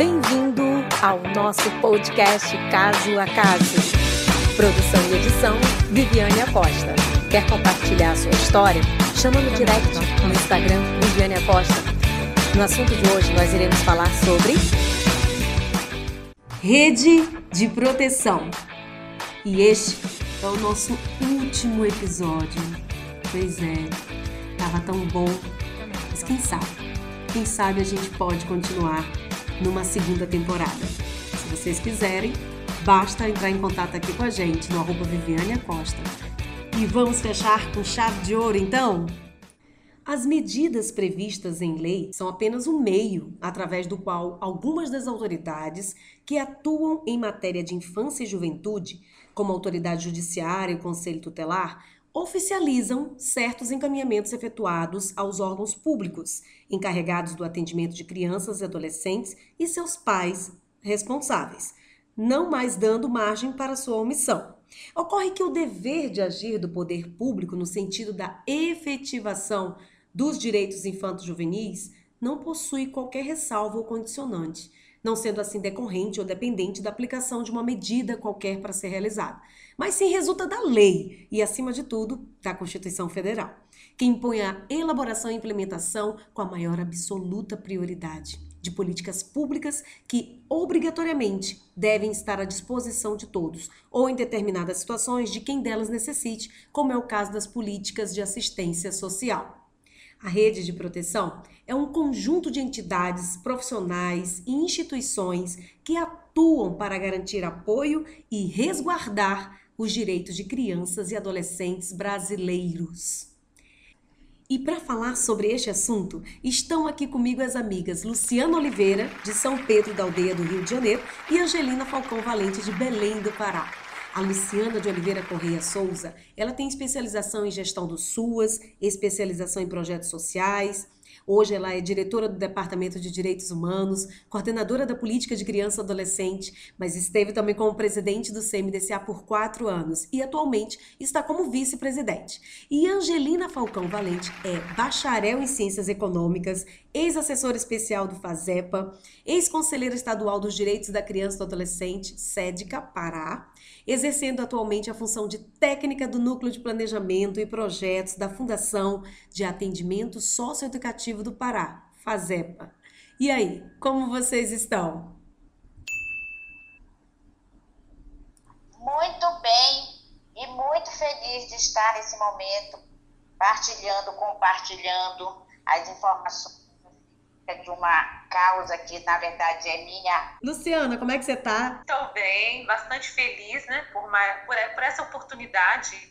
Bem-vindo ao nosso podcast Caso a Caso. Produção e edição, Viviane Acosta. Quer compartilhar a sua história? Chama no direct no Instagram, Viviane Acosta. No assunto de hoje, nós iremos falar sobre... Rede de proteção. E este é o nosso último episódio. Pois é, tava tão bom. Mas quem sabe? Quem sabe a gente pode continuar numa segunda temporada. Se vocês quiserem, basta entrar em contato aqui com a gente no arroba Viviane Acosta. E vamos fechar com chave de ouro então? As medidas previstas em lei são apenas um meio através do qual algumas das autoridades que atuam em matéria de infância e juventude, como autoridade judiciária e o conselho tutelar, oficializam certos encaminhamentos efetuados aos órgãos públicos encarregados do atendimento de crianças e adolescentes e seus pais responsáveis, não mais dando margem para sua omissão. Ocorre que o dever de agir do poder público no sentido da efetivação dos direitos infantos juvenis não possui qualquer ressalva ou condicionante, não sendo assim decorrente ou dependente da aplicação de uma medida qualquer para ser realizada, mas sim resulta da lei e, acima de tudo, da Constituição Federal, que impõe a elaboração e implementação com a maior absoluta prioridade de políticas públicas que obrigatoriamente devem estar à disposição de todos, ou em determinadas situações de quem delas necessite, como é o caso das políticas de assistência social. A rede de proteção é um conjunto de entidades, profissionais e instituições que atuam para garantir apoio e resguardar os direitos de crianças e adolescentes brasileiros. E para falar sobre este assunto, estão aqui comigo as amigas Luciana Oliveira, de São Pedro da Aldeia do Rio de Janeiro, e Angelina Falcão Valente, de Belém do Pará. A Luciana de Oliveira Correia Souza, ela tem especialização em gestão do SUAS, especialização em projetos sociais, Hoje ela é diretora do Departamento de Direitos Humanos, coordenadora da Política de Criança e Adolescente, mas esteve também como presidente do CMDCA por quatro anos e atualmente está como vice-presidente. E Angelina Falcão Valente é bacharel em Ciências Econômicas, ex-assessora especial do FASEPA, ex-conselheira estadual dos Direitos da Criança e do Adolescente, SEDCA, Pará, exercendo atualmente a função de técnica do Núcleo de Planejamento e Projetos da Fundação de Atendimento Socioeducativo do Pará, FASEPA. E aí, como vocês estão? Muito bem e muito feliz de estar nesse momento partilhando, compartilhando as informações de uma causa que, na verdade, é minha. Luciana, como é que você está? Estou bem, bastante feliz né, por, uma, por, por, essa oportunidade.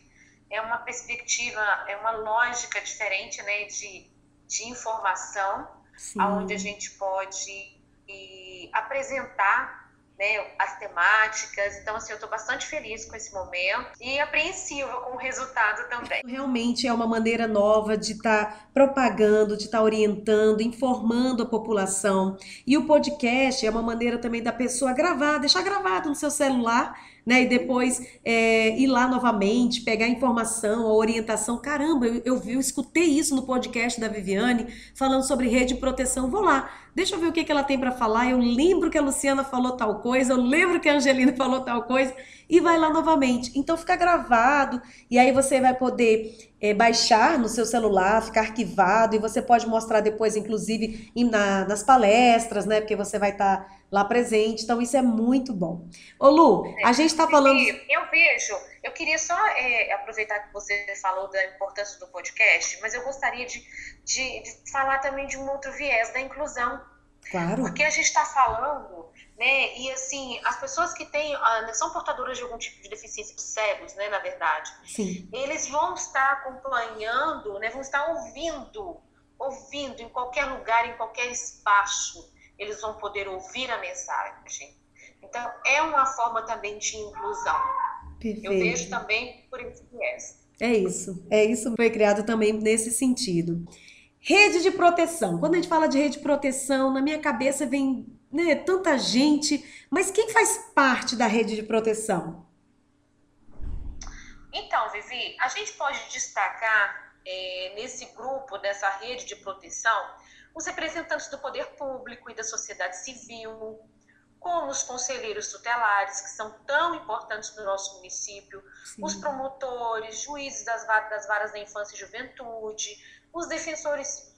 É uma perspectiva, é uma lógica diferente né, de, de informação, Sim. onde a gente pode e, apresentar né, as temáticas. Então, assim, eu estou bastante feliz com esse momento e apreensiva com o resultado também. Realmente é uma maneira nova de estar tá propagando, de estar tá orientando, informando a população. E o podcast é uma maneira também da pessoa gravar, deixar gravado no seu celular né? E depois é, ir lá novamente, pegar informação, a orientação. Caramba, eu, eu eu escutei isso no podcast da Viviane, falando sobre rede de proteção. Vou lá, deixa eu ver o que, que ela tem para falar. Eu lembro que a Luciana falou tal coisa, eu lembro que a Angelina falou tal coisa, e vai lá novamente. Então fica gravado, e aí você vai poder é, baixar no seu celular, ficar arquivado, e você pode mostrar depois, inclusive, na, nas palestras, né? Porque você vai estar tá lá presente. Então, isso é muito bom. Ô, Lu, a gente está falando. Eu vejo, eu queria só é, aproveitar que você falou da importância do podcast, mas eu gostaria de, de, de falar também de um outro viés da inclusão. Claro. Porque a gente está falando né? E assim, as pessoas que têm, uh, são portadoras de algum tipo de deficiência, cegos, né, na verdade, Sim. eles vão estar acompanhando, né, vão estar ouvindo, ouvindo em qualquer lugar, em qualquer espaço, eles vão poder ouvir a mensagem. Então, é uma forma também de inclusão. Perfeito. Eu vejo também por esse viés. É isso, é isso foi criado também nesse sentido. Rede de proteção. Quando a gente fala de rede de proteção, na minha cabeça vem né, tanta gente, mas quem faz parte da rede de proteção? Então, Vivi, a gente pode destacar é, nesse grupo dessa rede de proteção os representantes do poder público e da sociedade civil, como os conselheiros tutelares, que são tão importantes no nosso município, Sim. os promotores, juízes das, das varas da infância e juventude, os defensores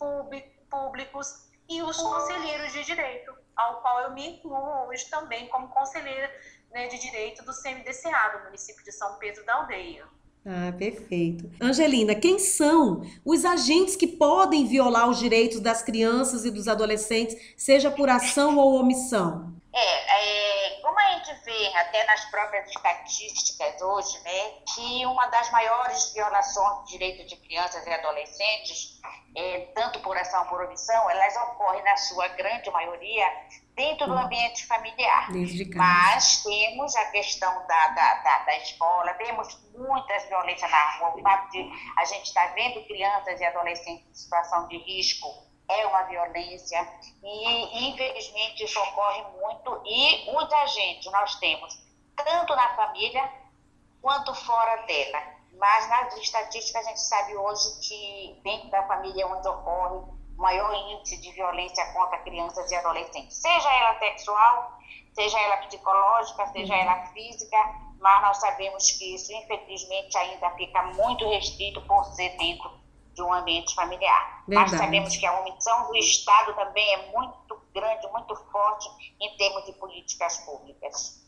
públicos e os conselheiros de direito, ao qual eu me incluo hoje também como conselheira né, de direito do CMDCA, do município de São Pedro da Aldeia. Ah, perfeito. Angelina, quem são os agentes que podem violar os direitos das crianças e dos adolescentes, seja por ação ou omissão? É, é, como a gente vê até nas próprias estatísticas hoje, né, que uma das maiores violações de direitos de crianças e adolescentes, é, tanto por ação como por omissão, elas ocorrem na sua grande maioria dentro do ambiente familiar. Mas temos a questão da, da, da, da, escola, temos muitas violências na rua, o fato de a gente estar tá vendo crianças e adolescentes em situação de risco é uma violência e infelizmente isso ocorre muito e muita gente nós temos tanto na família quanto fora dela. Mas nas estatísticas a gente sabe hoje que dentro da família é onde ocorre maior índice de violência contra crianças e adolescentes, seja ela sexual, seja ela psicológica, seja ela física, mas nós sabemos que isso, infelizmente, ainda fica muito restrito por ser dentro de um ambiente familiar. Verdade. Mas sabemos que a omissão do Estado também é muito grande, muito forte em termos de políticas públicas.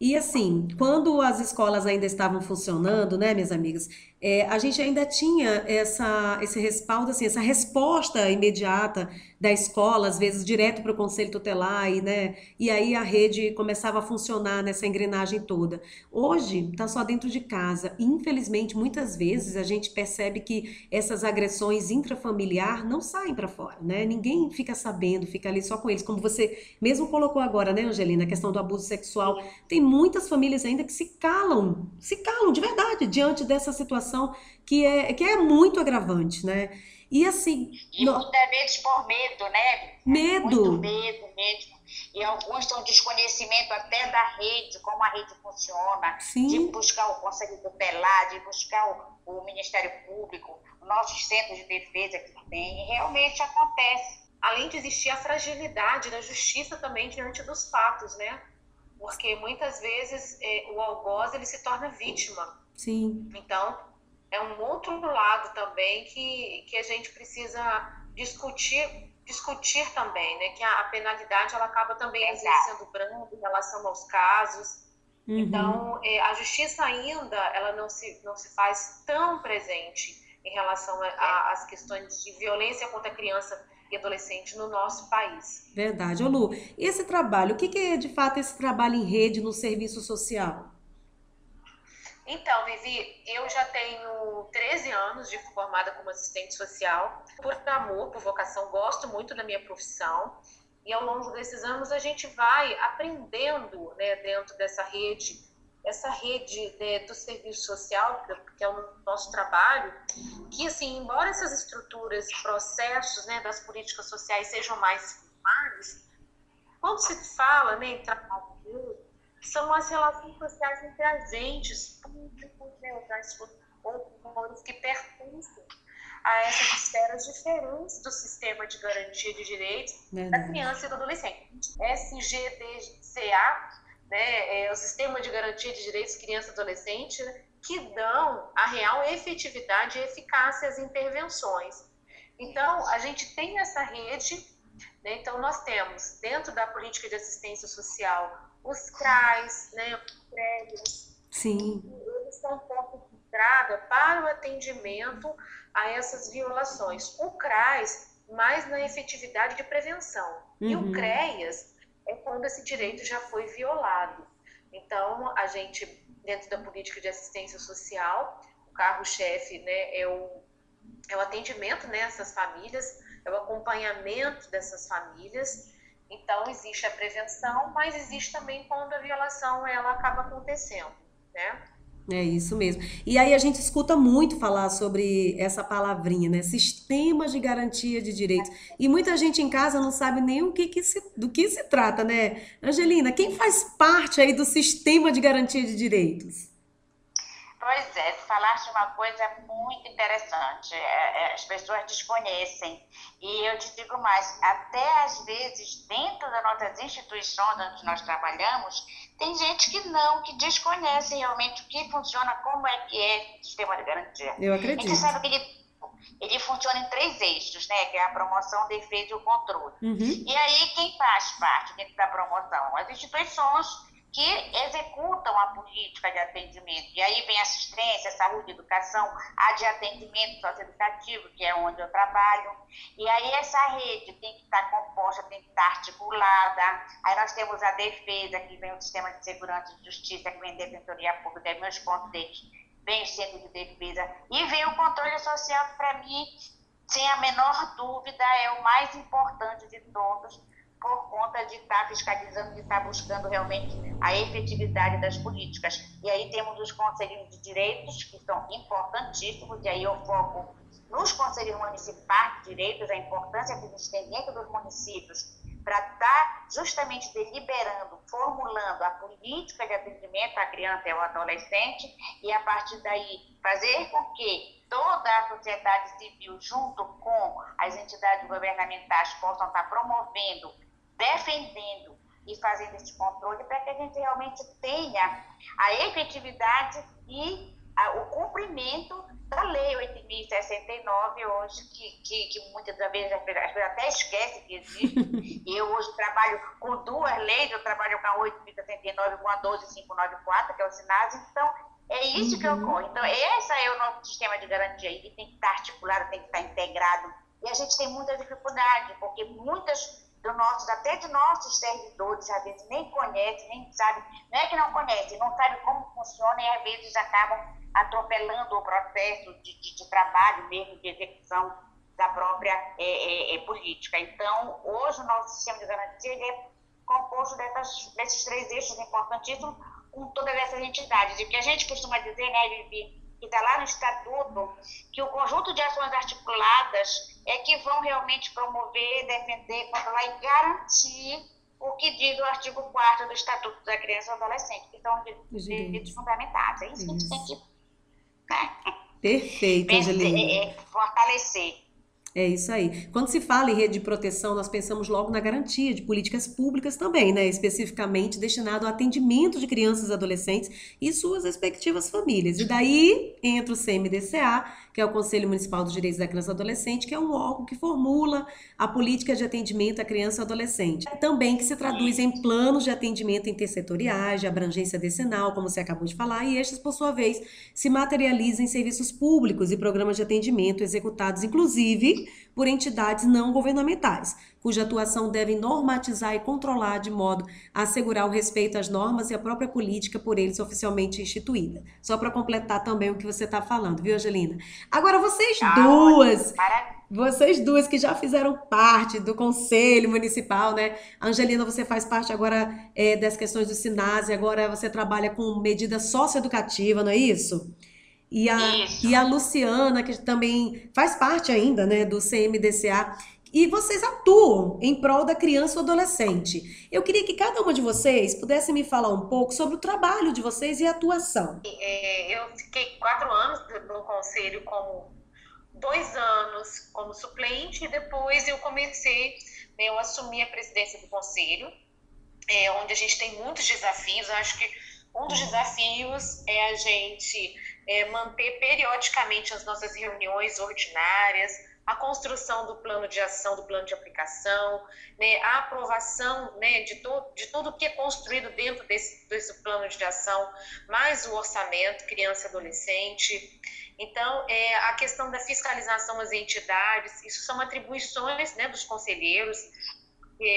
E assim, quando as escolas ainda estavam funcionando, né, minhas amigas, é, a gente ainda tinha essa, esse respaldo, assim, essa resposta imediata da escola, às vezes direto para o conselho tutelar, e, né, e aí a rede começava a funcionar nessa engrenagem toda. Hoje está só dentro de casa. Infelizmente, muitas vezes a gente percebe que essas agressões intrafamiliar não saem para fora, né? Ninguém fica sabendo, fica ali só com eles. Como você mesmo colocou agora, né, Angelina, a questão do abuso sexual. Tem muitas famílias ainda que se calam, se calam de verdade diante dessa situação que é, que é muito agravante, né? E assim. E no... vezes por medo, né? Medo. Muito medo mesmo. E alguns têm desconhecimento até da rede, como a rede funciona, Sim. de buscar o Conselho Tutelar, de buscar o, o Ministério Público, nossos centros de defesa que tem, e realmente acontece. Além de existir a fragilidade da justiça também diante dos fatos, né? Porque muitas vezes é, o algoz ele se torna vítima. Sim. Então, é um outro lado também que, que a gente precisa discutir discutir também, né, que a, a penalidade ela acaba também sendo branda em relação aos casos. Uhum. Então, é, a justiça ainda ela não se não se faz tão presente em relação às questões de violência contra a criança e adolescente no nosso país. Verdade. Ô Lu, e esse trabalho, o que é de fato esse trabalho em rede no serviço social? Então, Vivi, eu já tenho 13 anos de formada como assistente social. Por amor, por vocação, gosto muito da minha profissão. E ao longo desses anos a gente vai aprendendo né, dentro dessa rede, essa rede né, do serviço social, que é o nosso trabalho, que assim, embora essas estruturas, processos né, das políticas sociais sejam mais formais, quando se fala né, em trabalho são as relações sociais entre agentes públicos, neutrais ou que pertencem a essas esferas diferentes do sistema de garantia de direitos da criança e do adolescente. SGDCA, né, é o Sistema de Garantia de Direitos Criança e Adolescente, que dão a real efetividade e eficácia às intervenções. Então, a gente tem essa rede, né, então nós temos, dentro da política de assistência social, os CRAs, né, os prédios. Sim. Eles são ponto de entrada para o atendimento a essas violações. O CRAS, mais na efetividade de prevenção. Uhum. E o uhum. CREAS é quando esse direito já foi violado. Então, a gente, dentro da política de assistência social, o carro-chefe né, é, o, é o atendimento nessas né, famílias, é o acompanhamento dessas famílias então, existe a prevenção, mas existe também quando a violação ela acaba acontecendo, né? É isso mesmo. E aí a gente escuta muito falar sobre essa palavrinha, né? Sistemas de garantia de direitos. E muita gente em casa não sabe nem o que, que se, do que se trata, né? Angelina, quem faz parte aí do sistema de garantia de direitos? Pois é, falaste uma coisa muito interessante. É, é, as pessoas desconhecem. E eu te digo mais, até às vezes, dentro das nossas instituições onde nós trabalhamos, tem gente que não, que desconhece realmente o que funciona, como é que é o sistema de garantia. Eu acredito. A gente sabe que ele, ele funciona em três eixos, né? Que é a promoção, defesa e o controle. Uhum. E aí, quem faz parte dentro da promoção? As instituições que executam a política de atendimento. E aí vem assistência, saúde, educação, a de atendimento socioeducativo, que é onde eu trabalho. E aí essa rede tem que estar composta, tem que estar articulada. Aí nós temos a defesa, que vem o sistema de segurança e justiça, que vem a defensoria pública, vem os vem o centro de defesa. E vem o controle social, que para mim, sem a menor dúvida, é o mais importante de todos, por conta de estar tá fiscalizando, de estar tá buscando realmente a efetividade das políticas. E aí temos os conselhos de direitos, que são importantíssimos, e aí eu foco nos conselhos municipais de direitos, a importância que eles têm dentro dos municípios para estar tá justamente deliberando, formulando a política de atendimento à criança e ao adolescente, e a partir daí fazer com que toda a sociedade civil, junto com as entidades governamentais, possam estar promovendo defendendo e fazendo esse controle para que a gente realmente tenha a efetividade e a, o cumprimento da Lei 8.069 hoje, que, que, que muitas vezes as pessoas até esquecem que existe. eu hoje trabalho com duas leis, eu trabalho com a 8.069 e com a 12594, que é o SINAS, então é isso uhum. que ocorre. Então, esse é o nosso sistema de garantia, ele tem que estar articulado, tem que estar integrado. E a gente tem muita dificuldade, porque muitas do nossos, até de nossos servidores, às vezes nem conhecem, nem sabem, não é que não conhecem, não sabem como funciona e às vezes acabam atropelando o processo de, de, de trabalho mesmo, de execução da própria é, é, é, política. Então, hoje o nosso sistema de garantia é composto dessas, desses três eixos importantíssimos com todas essas entidades. E o que a gente costuma dizer, né, Vivi, que está lá no Estatuto, que o conjunto de ações articuladas é que vão realmente promover, defender, controlar e garantir o que diz o artigo 4 do Estatuto da Criança e do Adolescente, que são direitos fundamentais. É isso, isso, que a gente tem que. Né? Perfeito, Angelina. É, é, fortalecer. É isso aí. Quando se fala em rede de proteção, nós pensamos logo na garantia de políticas públicas também, né? Especificamente destinado ao atendimento de crianças e adolescentes e suas respectivas famílias. E daí entra o CMDCA, que é o Conselho Municipal dos Direitos da Criança e Adolescente, que é um órgão que formula a política de atendimento à criança e adolescente. Também que se traduz em planos de atendimento intersetoriais, de abrangência decenal, como você acabou de falar, e estes, por sua vez, se materializam em serviços públicos e programas de atendimento executados, inclusive, por entidades não governamentais, cuja atuação deve normatizar e controlar de modo a assegurar o respeito às normas e à própria política por eles oficialmente instituída. Só para completar também o que você está falando, viu, Angelina? Agora, vocês ah, duas. Vocês duas que já fizeram parte do Conselho Municipal, né? Angelina, você faz parte agora é, das questões do SINASE, agora você trabalha com medida socioeducativa, não é isso? E a, e a Luciana, que também faz parte ainda né, do CMDCA, e vocês atuam em prol da criança ou adolescente. Eu queria que cada uma de vocês pudesse me falar um pouco sobre o trabalho de vocês e a atuação. É, eu fiquei quatro anos no conselho como dois anos como suplente e depois eu comecei, né, eu assumi a presidência do conselho, é, onde a gente tem muitos desafios. Eu acho que um dos desafios é a gente é, manter periodicamente as nossas reuniões ordinárias, a construção do plano de ação, do plano de aplicação, né, a aprovação né, de, to, de tudo que é construído dentro desse, desse plano de ação, mais o orçamento, criança e adolescente. Então, é, a questão da fiscalização às entidades, isso são atribuições né, dos conselheiros,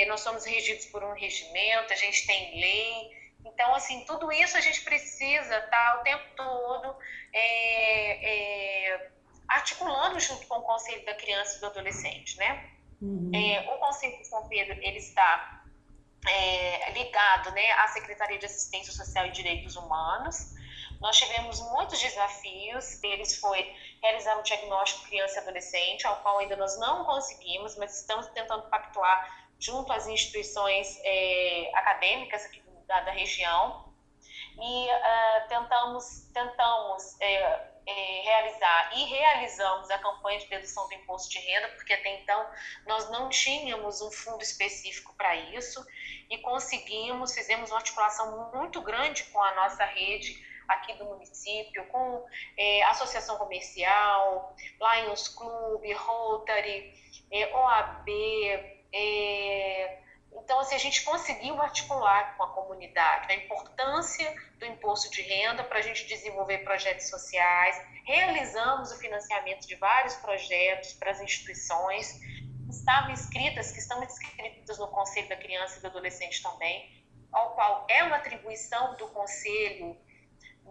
nós somos regidos por um regimento, a gente tem lei, então, assim, tudo isso a gente precisa estar tá, o tempo todo é, é, articulando junto com o Conselho da Criança e do Adolescente, né? Uhum. É, o Conselho de São Pedro, ele está é, ligado né, à Secretaria de Assistência Social e Direitos Humanos. Nós tivemos muitos desafios, eles foi realizar um diagnóstico criança e adolescente, ao qual ainda nós não conseguimos, mas estamos tentando pactuar junto às instituições é, acadêmicas aqui da, da região. e uh, tentamos, tentamos é, é, realizar e realizamos a campanha de dedução do imposto de renda, porque até então nós não tínhamos um fundo específico para isso e conseguimos, fizemos uma articulação muito grande com a nossa rede aqui do município, com é, associação comercial, Lions Club, Rotary, OAB, então, assim, a gente conseguiu articular com a comunidade a importância do imposto de renda para a gente desenvolver projetos sociais, realizamos o financiamento de vários projetos para as instituições, estavam inscritas, que estão inscritas no Conselho da Criança e do Adolescente também, ao qual é uma atribuição do Conselho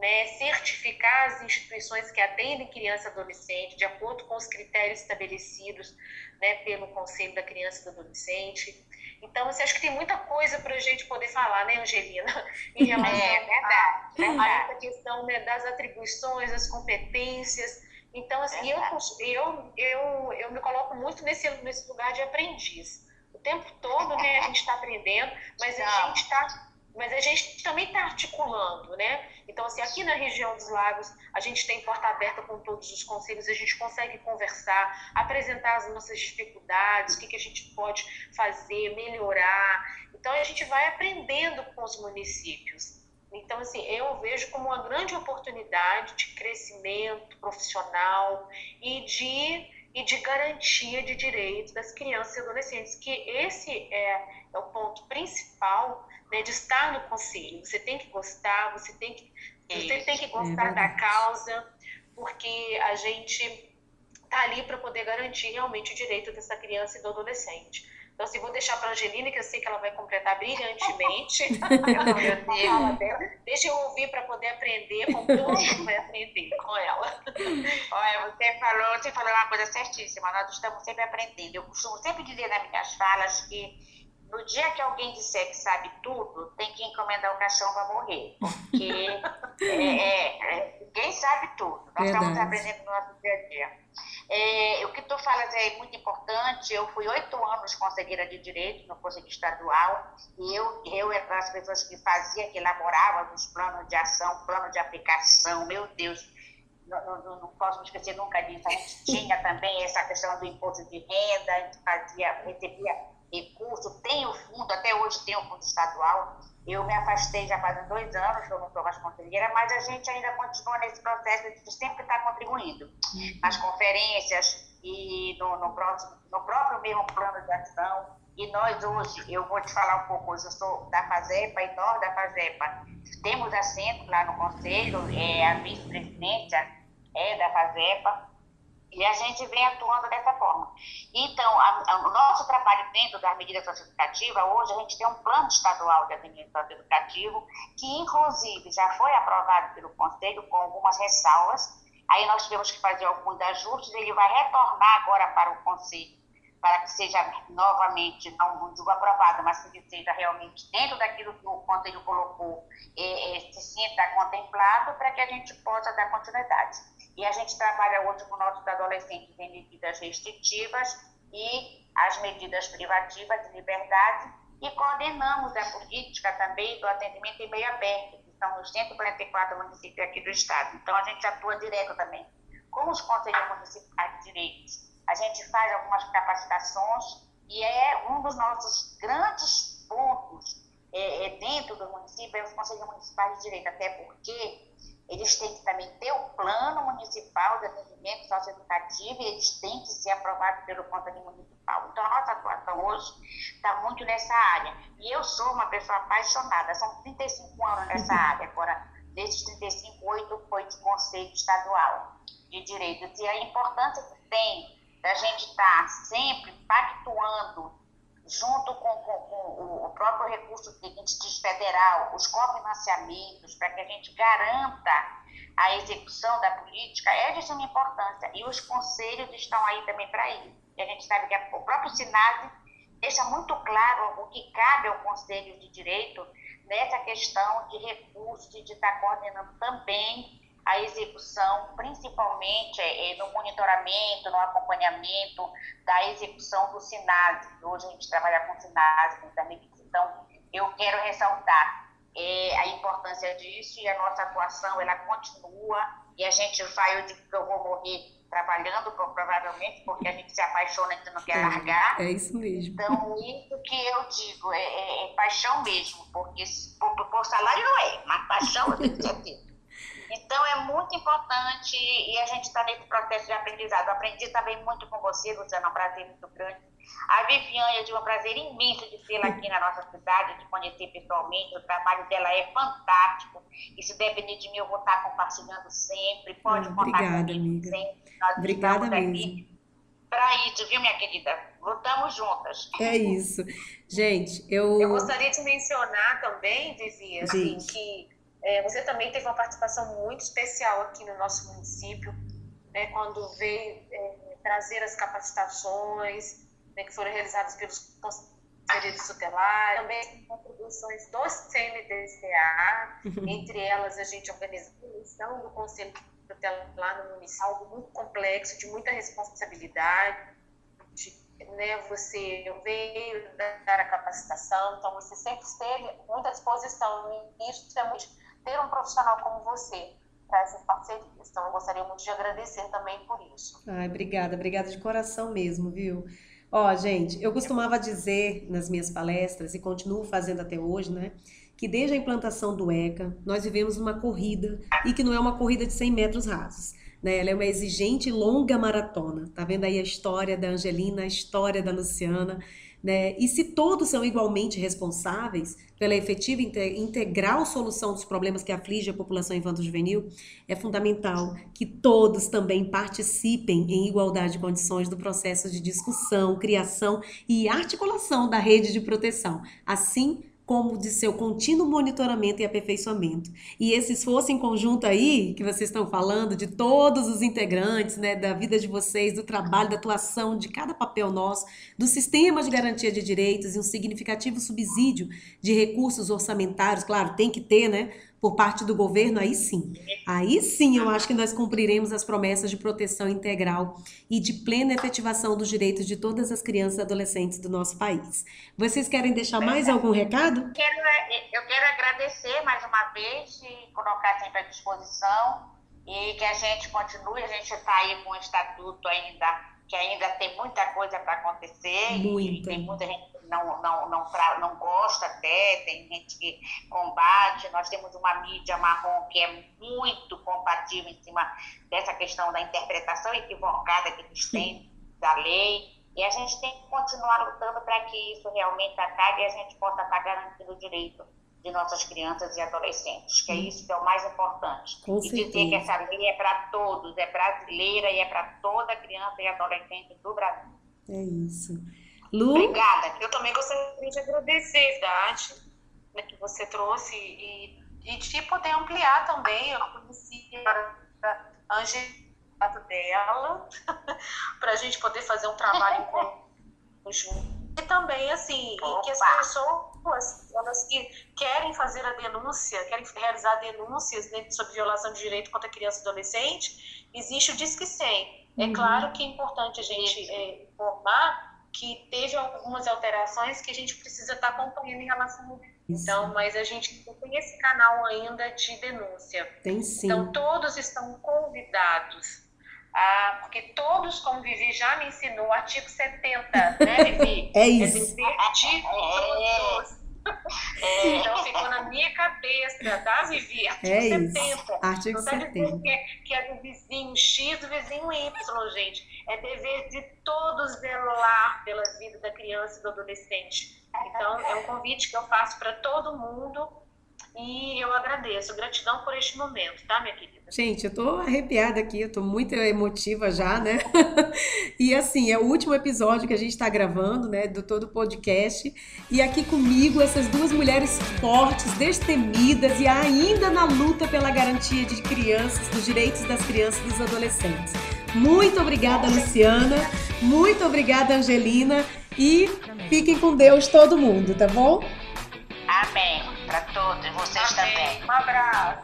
né, certificar as instituições que atendem criança e adolescente de acordo com os critérios estabelecidos né, pelo Conselho da Criança e do Adolescente. Então, você acha que tem muita coisa para a gente poder falar, né, Angelina? Em relação é, verdade, a, a essa questão né, das atribuições, das competências. Então, assim, eu, eu, eu, eu me coloco muito nesse, nesse lugar de aprendiz. O tempo todo, né, a gente está aprendendo, mas a gente está mas a gente também está articulando, né? Então, assim, aqui na região dos lagos, a gente tem porta aberta com todos os conselhos, a gente consegue conversar, apresentar as nossas dificuldades, o que, que a gente pode fazer, melhorar. Então, a gente vai aprendendo com os municípios. Então, assim, eu vejo como uma grande oportunidade de crescimento profissional e de, e de garantia de direitos das crianças e adolescentes, que esse é, é o ponto principal né, de estar no conselho. Você tem que gostar, você tem que, você tem que gostar é da causa, porque a gente está ali para poder garantir realmente o direito dessa criança e do adolescente. Então, assim, vou deixar para a Angelina, que eu sei que ela vai completar brilhantemente. Deixa eu ouvir para poder aprender com tudo que vai aprender com ela. Olha, você falou, você falou uma coisa certíssima. Nós estamos sempre aprendendo. Eu costumo sempre dizer nas minhas falas que no dia que alguém disser que sabe tudo, tem que encomendar o caixão para morrer. Porque é, é, é, ninguém sabe tudo. Nós Verdade. estamos aprendendo no nosso dia a dia. É, o que tu falas é muito importante. Eu fui oito anos conselheira de direito no Conselho Estadual e eu, eu era das pessoas que fazia, que elaborava os planos de ação, plano de aplicação. Meu Deus, não, não, não, posso me esquecer nunca disso. A gente tinha também essa questão do imposto de renda, a gente fazia, recebia recurso, tem o fundo, até hoje tem o fundo estadual. Eu me afastei já faz dois anos que eu não estou mais conselheira, mas a gente ainda continua nesse processo de sempre estar contribuindo uhum. nas conferências e no, no, próximo, no próprio mesmo plano de ação. E nós hoje, eu vou te falar um pouco, hoje eu sou da FASEPA e nós da FASEPA temos assento lá no conselho, é, a vice-presidência é da FASEPA, e a gente vem atuando dessa forma. Então, a, a, o nosso trabalho dentro da medida socioeducativa, hoje a gente tem um plano estadual de atendimento socioeducativo, que inclusive já foi aprovado pelo Conselho com algumas ressalvas. Aí nós tivemos que fazer alguns ajustes, ele vai retornar agora para o Conselho, para que seja novamente, não digo aprovado, mas que seja realmente dentro daquilo que o Conselho colocou, é, é, se sinta contemplado, para que a gente possa dar continuidade. E a gente trabalha hoje com nossos adolescentes em medidas restritivas e as medidas privativas de liberdade e coordenamos a política também do atendimento em meio aberto, que são os 144 municípios aqui do estado. Então, a gente atua direto também com os conselhos municipais de direitos. A gente faz algumas capacitações e é um dos nossos grandes pontos é, é dentro do município, é os conselhos municipais de direito, até porque eles têm que também ter o plano municipal de atendimento socioeducativo e eles têm que ser aprovados pelo Conselho Municipal. Então, a nossa atuação hoje está muito nessa área. E eu sou uma pessoa apaixonada, são 35 anos nessa área. Agora, desses 35, 8 foi de Conselho Estadual de Direitos. E a importância que tem da gente estar tá sempre pactuando junto com, com, com, o próprio recurso federal, os cofinanciamentos, para que a gente garanta a execução da política, é de suma importância. E os conselhos estão aí também para isso. E a gente sabe que o próprio SINASE deixa muito claro o que cabe ao Conselho de Direito nessa questão de recursos e de estar coordenando também a execução, principalmente é, no monitoramento, no acompanhamento da execução do SINASE. Hoje a gente trabalha com SINASE também. Então, eu quero ressaltar, é, a importância disso e a nossa atuação ela continua e a gente vai, eu digo que eu vou morrer trabalhando, provavelmente, porque a gente se apaixona e não quer é, largar. É isso mesmo. Então, isso que eu digo, é, é, é paixão mesmo, porque por, por, salário não é, mas paixão tem que ter. Então, é muito importante e a gente está nesse processo de aprendizado. Eu aprendi também muito com você, Luciana, é um prazer muito grande a Viviane, eu tive um prazer imenso de tê-la aqui na nossa cidade, de conhecer pessoalmente. O trabalho dela é fantástico. E se depender de mim, eu vou estar compartilhando sempre. Pode ah, contar obrigada, comigo amiga. sempre. Nós obrigada mesmo. Para isso, viu, minha querida? Lutamos juntas. É isso. Gente, eu. Eu gostaria de mencionar também, Vivi, assim, que é, você também teve uma participação muito especial aqui no nosso município, né, quando veio é, trazer as capacitações né, que foram realizadas pelos conselheiros tutelares, também contribuições do CNDCA, uhum. entre elas a gente organizou a eleição do Conselho Tutelar no município, algo muito complexo, de muita responsabilidade, de, né, você veio dar a capacitação, então você sempre esteve muita disposição, e isso é muito ter um profissional como você para essas parcerias. Então, eu gostaria muito de agradecer também por isso. Ai, obrigada, obrigada de coração mesmo, viu? Ó, gente, eu costumava dizer nas minhas palestras, e continuo fazendo até hoje, né? Que desde a implantação do ECA, nós vivemos uma corrida, e que não é uma corrida de 100 metros rasos. Né? Ela é uma exigente e longa maratona. Tá vendo aí a história da Angelina, a história da Luciana. Né? E se todos são igualmente responsáveis pela efetiva integral solução dos problemas que afligem a população infanto-juvenil, é fundamental que todos também participem em igualdade de condições do processo de discussão, criação e articulação da rede de proteção, assim como de seu contínuo monitoramento e aperfeiçoamento. E esse esforço em conjunto aí, que vocês estão falando, de todos os integrantes, né, da vida de vocês, do trabalho, da atuação de cada papel nosso, do sistema de garantia de direitos e um significativo subsídio de recursos orçamentários, claro, tem que ter, né, por parte do governo, aí sim. Aí sim eu acho que nós cumpriremos as promessas de proteção integral e de plena efetivação dos direitos de todas as crianças e adolescentes do nosso país. Vocês querem deixar mais algum recado? Quero, eu quero agradecer mais uma vez e colocar sempre à disposição e que a gente continue, a gente está aí com o estatuto ainda que ainda tem muita coisa para acontecer muita. e tem muita gente não, não, não, pra, não gosta até, tem gente que combate. Nós temos uma mídia marrom que é muito compatível em cima dessa questão da interpretação equivocada que eles têm da lei. E a gente tem que continuar lutando para que isso realmente acabe e a gente possa estar garantindo o direito de nossas crianças e adolescentes, que é isso que é o mais importante. Com e certeza. dizer que essa lei é para todos, é brasileira e é para toda criança e adolescente do Brasil. É isso. Lu? Obrigada. Eu também gostaria de agradecer, verdade, né, que você trouxe e, e de poder ampliar também. Eu conheci a Angela dela, para a gente poder fazer um trabalho em conjunto. E também, assim, que as pessoas elas que querem fazer a denúncia, querem realizar denúncias né, sobre violação de direito contra criança e adolescente, existe o Disque 100. É uhum. claro que é importante a gente é, informar que teve algumas alterações que a gente precisa estar tá acompanhando em relação ao então, mas a gente não tem esse canal ainda de denúncia. Tem sim. Então, todos estão convidados. Ah, porque todos, como Vivi já me ensinou, o artigo 70, né, Vivi? É isso. É dever de todos. É. Então ficou na minha cabeça, tá, Vivi? Artigo é 70. Isso. Artigo não 70. Que é, que é do vizinho X, do vizinho Y, gente. É dever de todos velar pela vida da criança e do adolescente. Então, é um convite que eu faço para todo mundo e eu agradeço. Gratidão por este momento, tá, minha querida? Gente, eu tô arrepiada aqui, eu tô muito emotiva já, né? e assim, é o último episódio que a gente tá gravando, né, do todo podcast. E aqui comigo, essas duas mulheres fortes, destemidas e ainda na luta pela garantia de crianças, dos direitos das crianças e dos adolescentes. Muito obrigada, Luciana. Muito obrigada, Angelina. E fiquem com Deus todo mundo, tá bom? Amém. Para todos, vocês Amém. também. Um abraço.